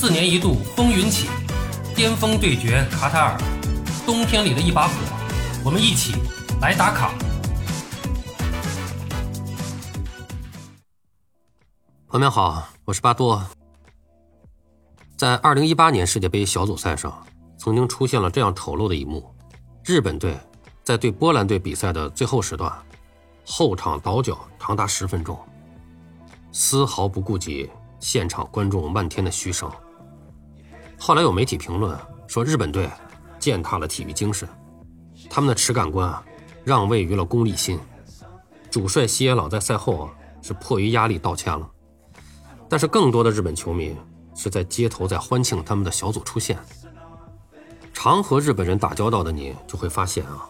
四年一度风云起，巅峰对决卡塔尔，冬天里的一把火，我们一起来打卡。朋友们好，我是巴多。在二零一八年世界杯小组赛上，曾经出现了这样丑陋的一幕：日本队在对波兰队比赛的最后时段，后场倒脚长达十分钟，丝毫不顾及现场观众漫天的嘘声。后来有媒体评论说，日本队践踏了体育精神，他们的耻感观啊让位于了功利心。主帅西野朗在赛后啊是迫于压力道歉了，但是更多的日本球迷是在街头在欢庆他们的小组出线。常和日本人打交道的你就会发现啊，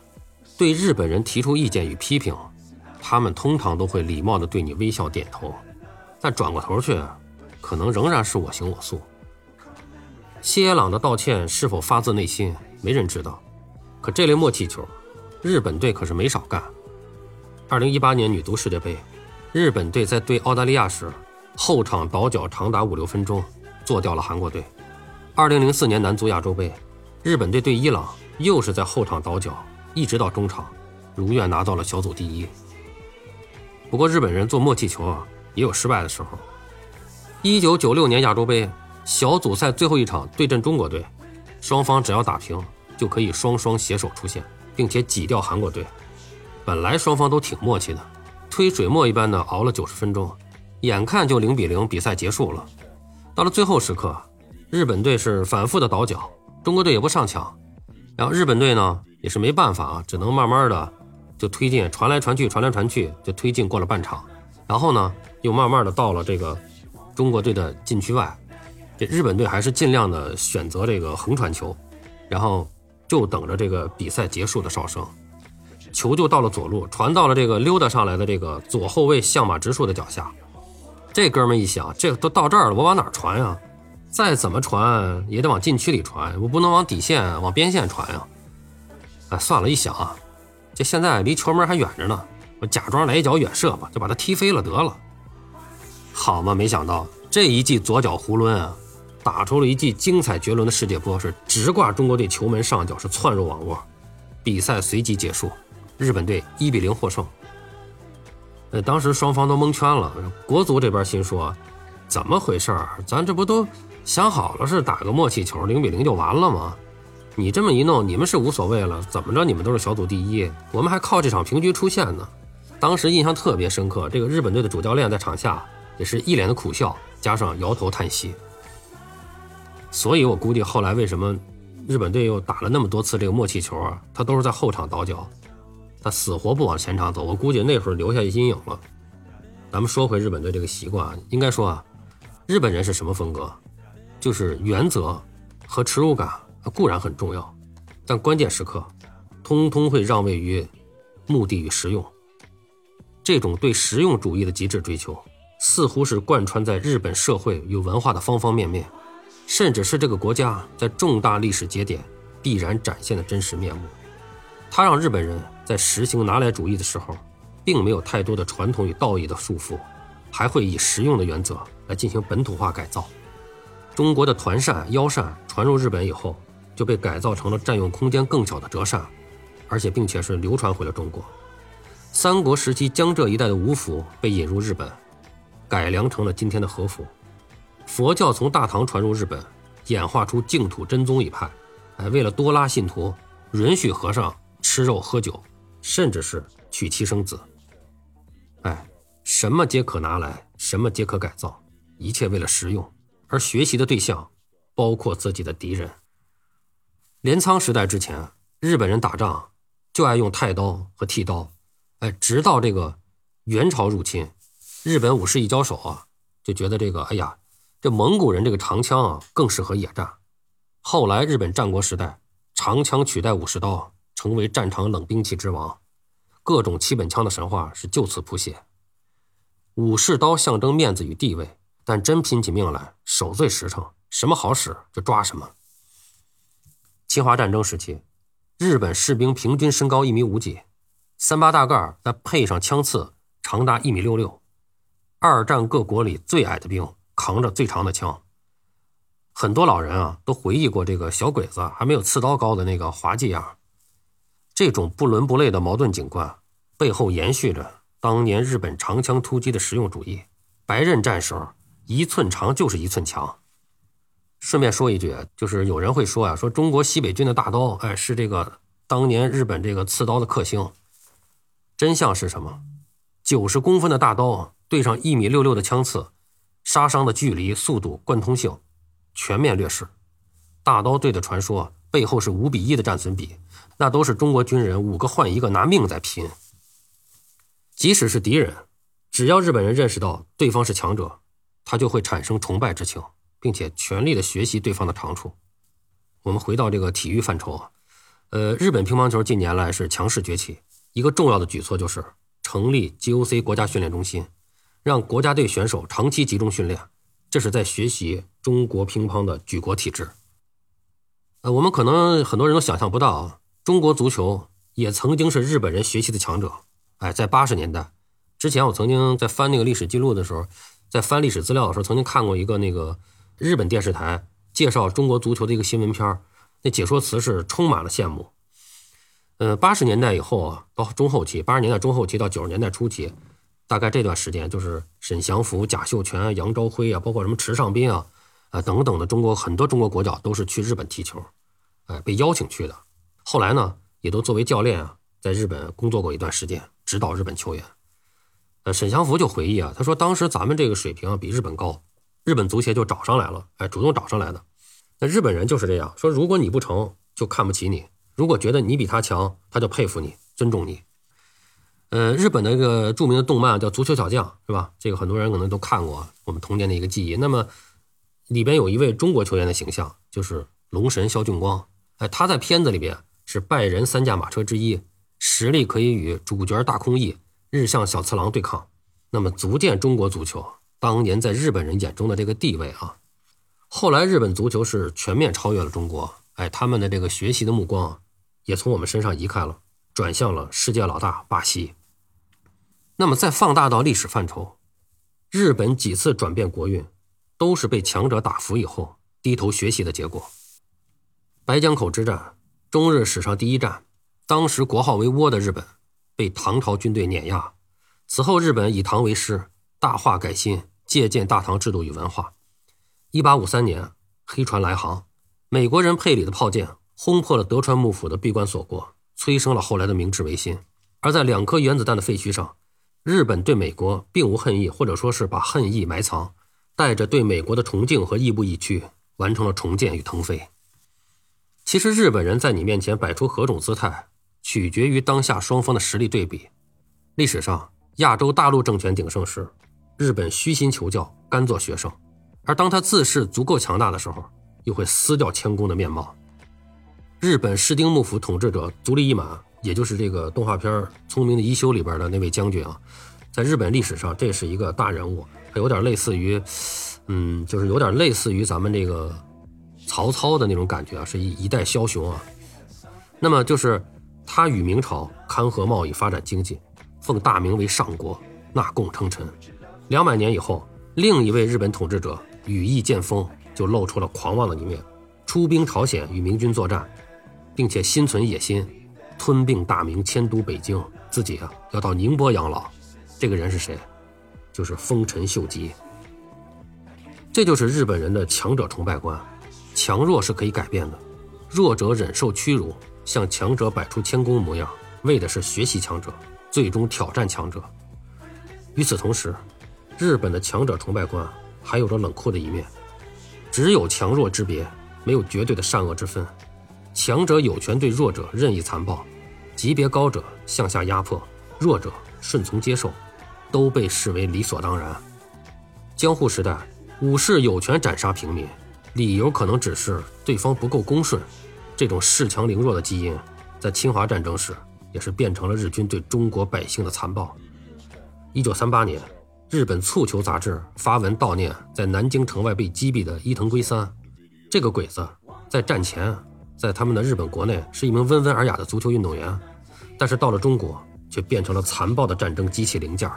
对日本人提出意见与批评，他们通常都会礼貌地对你微笑点头，但转过头去，可能仍然是我行我素。谢野朗的道歉是否发自内心，没人知道。可这类默契球，日本队可是没少干。二零一八年女足世界杯，日本队在对澳大利亚时，后场倒脚长达五六分钟，做掉了韩国队。二零零四年男足亚洲杯，日本队对伊朗又是在后场倒脚，一直到中场，如愿拿到了小组第一。不过日本人做默契球啊，也有失败的时候。一九九六年亚洲杯。小组赛最后一场对阵中国队，双方只要打平就可以双双携手出线，并且挤掉韩国队。本来双方都挺默契的，推水墨一般的熬了九十分钟，眼看就零比零，比赛结束了。到了最后时刻，日本队是反复的倒脚，中国队也不上抢，然后日本队呢也是没办法啊，只能慢慢的就推进，传来传去，传来传去，就推进过了半场，然后呢又慢慢的到了这个中国队的禁区外。这日本队还是尽量的选择这个横传球，然后就等着这个比赛结束的哨声，球就到了左路，传到了这个溜达上来的这个左后卫相马直树的脚下。这哥们一想，这都到这儿了，我往哪传呀？再怎么传也得往禁区里传，我不能往底线、往边线传呀。哎，算了，一想啊，这现在离球门还远着呢，我假装来一脚远射吧，就把他踢飞了得了。好嘛，没想到这一记左脚囫囵啊！打出了一记精彩绝伦的世界波，是直挂中国队球门上角，是窜入网窝。比赛随即结束，日本队一比零获胜。呃，当时双方都蒙圈了。国足这边心说：“怎么回事儿？咱这不都想好了是打个默契球，零比零就完了吗？你这么一弄，你们是无所谓了，怎么着你们都是小组第一，我们还靠这场平局出线呢？”当时印象特别深刻，这个日本队的主教练在场下也是一脸的苦笑，加上摇头叹息。所以我估计后来为什么日本队又打了那么多次这个默契球啊？他都是在后场倒脚，他死活不往前场走。我估计那会儿留下阴影了。咱们说回日本队这个习惯，应该说啊，日本人是什么风格？就是原则和耻辱感固然很重要，但关键时刻，通通会让位于目的与实用。这种对实用主义的极致追求，似乎是贯穿在日本社会与文化的方方面面。甚至是这个国家在重大历史节点必然展现的真实面目。它让日本人在实行拿来主义的时候，并没有太多的传统与道义的束缚，还会以实用的原则来进行本土化改造。中国的团扇、腰扇传入日本以后，就被改造成了占用空间更小的折扇，而且并且是流传回了中国。三国时期江浙一带的吴服被引入日本，改良成了今天的和服。佛教从大唐传入日本，演化出净土真宗一派。哎，为了多拉信徒，允许和尚吃肉喝酒，甚至是娶妻生子。哎，什么皆可拿来，什么皆可改造，一切为了实用。而学习的对象，包括自己的敌人。镰仓时代之前，日本人打仗就爱用太刀和剃刀。哎，直到这个元朝入侵，日本武士一交手啊，就觉得这个，哎呀。这蒙古人这个长枪啊，更适合野战。后来日本战国时代，长枪取代武士刀，成为战场冷兵器之王。各种七本枪的神话是就此谱写。武士刀象征面子与地位，但真拼起命来，手最实诚，什么好使就抓什么。侵华战争时期，日本士兵平均身高一米五几，三八大盖再配上枪刺，长达一米六六。二战各国里最矮的兵。扛着最长的枪，很多老人啊都回忆过这个小鬼子还没有刺刀高的那个滑稽样。这种不伦不类的矛盾景观背后延续着当年日本长枪突击的实用主义。白刃战时候，一寸长就是一寸强。顺便说一句，就是有人会说啊，说中国西北军的大刀，哎，是这个当年日本这个刺刀的克星。真相是什么？九十公分的大刀对上一米六六的枪刺，杀伤的距离、速度、贯通性，全面劣势。大刀队的传说背后是五比一的战损比，那都是中国军人五个换一个拿命在拼。即使是敌人，只要日本人认识到对方是强者，他就会产生崇拜之情。并且全力的学习对方的长处。我们回到这个体育范畴啊，呃，日本乒乓球近年来是强势崛起，一个重要的举措就是成立 GOC 国家训练中心，让国家队选手长期集中训练，这是在学习中国乒乓的举国体制。呃，我们可能很多人都想象不到啊，中国足球也曾经是日本人学习的强者。哎，在八十年代之前，我曾经在翻那个历史记录的时候，在翻历史资料的时候，曾经看过一个那个。日本电视台介绍中国足球的一个新闻片那解说词是充满了羡慕。呃，八十年代以后啊，到中后期，八十年代中后期到九十年代初期，大概这段时间就是沈祥福、贾秀全、杨朝辉啊，包括什么池尚斌啊，啊等等的中国很多中国国脚都是去日本踢球，哎，被邀请去的。后来呢，也都作为教练啊，在日本工作过一段时间，指导日本球员。呃，沈祥福就回忆啊，他说当时咱们这个水平比日本高。日本足协就找上来了，哎，主动找上来的。那日本人就是这样说：如果你不成就看不起你；如果觉得你比他强，他就佩服你、尊重你。呃，日本的一个著名的动漫叫《足球小将》，是吧？这个很多人可能都看过，我们童年的一个记忆。那么里边有一位中国球员的形象，就是龙神肖俊光。哎，他在片子里边是拜仁三驾马车之一，实力可以与主角大空翼、日向小次郎对抗。那么足见中国足球。当年在日本人眼中的这个地位啊，后来日本足球是全面超越了中国，哎，他们的这个学习的目光也从我们身上移开了，转向了世界老大巴西。那么再放大到历史范畴，日本几次转变国运，都是被强者打服以后低头学习的结果。白江口之战，中日史上第一战，当时国号为倭的日本被唐朝军队碾压，此后日本以唐为师。大化改新，借鉴大唐制度与文化。一八五三年，黑船来航，美国人佩里的炮舰轰破了德川幕府的闭关锁国，催生了后来的明治维新。而在两颗原子弹的废墟上，日本对美国并无恨意，或者说是把恨意埋藏，带着对美国的崇敬和亦步亦趋，完成了重建与腾飞。其实，日本人在你面前摆出何种姿态，取决于当下双方的实力对比。历史上，亚洲大陆政权鼎盛时。日本虚心求教，甘做学生，而当他自恃足够强大的时候，又会撕掉谦恭的面貌。日本室町幕府统治者足利义满，也就是这个动画片《聪明的一休》里边的那位将军啊，在日本历史上这是一个大人物，他有点类似于，嗯，就是有点类似于咱们这个曹操的那种感觉啊，是一一代枭雄啊。那么就是他与明朝勘合贸易，发展经济，奉大明为上国，纳贡称臣。两百年以后，另一位日本统治者羽翼渐丰，就露出了狂妄的一面，出兵朝鲜与明军作战，并且心存野心，吞并大明，迁都北京，自己啊要到宁波养老。这个人是谁？就是丰臣秀吉。这就是日本人的强者崇拜观，强弱是可以改变的，弱者忍受屈辱，向强者摆出谦恭模样，为的是学习强者，最终挑战强者。与此同时，日本的强者崇拜观还有着冷酷的一面，只有强弱之别，没有绝对的善恶之分。强者有权对弱者任意残暴，级别高者向下压迫，弱者顺从接受，都被视为理所当然。江户时代，武士有权斩杀平民，理由可能只是对方不够恭顺。这种恃强凌弱的基因，在侵华战争时也是变成了日军对中国百姓的残暴。一九三八年。日本蹴球杂志发文悼念在南京城外被击毙的伊藤圭三，这个鬼子在战前，在他们的日本国内是一名温文尔雅的足球运动员，但是到了中国却变成了残暴的战争机器零件。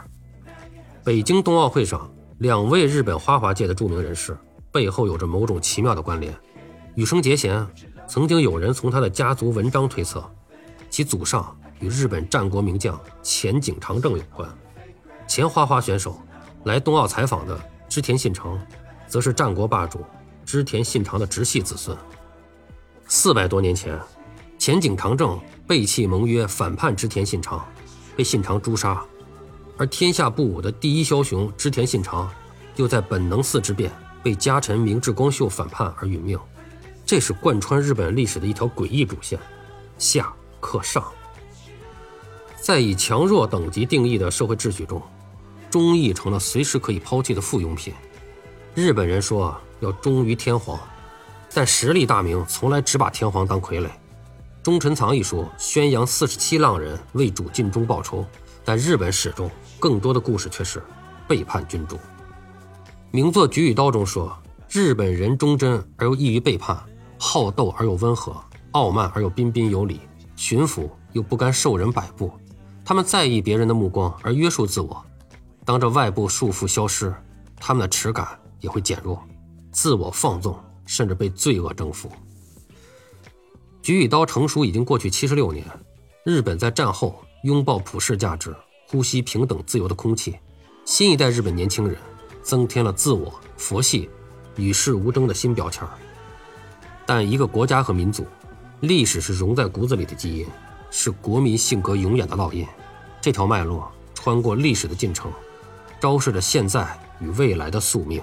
北京冬奥会上，两位日本花滑界的著名人士背后有着某种奇妙的关联。羽生结弦曾经有人从他的家族文章推测，其祖上与日本战国名将前景长政有关。前花滑选手来冬奥采访的织田信长，则是战国霸主织田信长的直系子孙。四百多年前，前景长政背弃盟约，反叛织田信长，被信长诛杀。而天下不武的第一枭雄织田信长，又在本能寺之变被家臣明智光秀反叛而殒命。这是贯穿日本历史的一条诡异主线：下克上。在以强弱等级定义的社会秩序中，忠义成了随时可以抛弃的附庸品。日本人说要忠于天皇，但实力大明从来只把天皇当傀儡。忠臣藏一书宣扬四十七浪人为主尽忠报仇，但日本史中更多的故事却是背叛君主。名作《菊与刀》中说，日本人忠贞而又易于背叛，好斗而又温和，傲慢而又彬彬有礼，驯服又不甘受人摆布。他们在意别人的目光而约束自我，当这外部束缚消失，他们的耻感也会减弱，自我放纵，甚至被罪恶征服。菊与刀成熟已经过去七十六年，日本在战后拥抱普世价值，呼吸平等自由的空气。新一代日本年轻人增添了自我、佛系、与世无争的新标签但一个国家和民族，历史是融在骨子里的基因，是国民性格永远的烙印。这条脉络穿过历史的进程，昭示着现在与未来的宿命。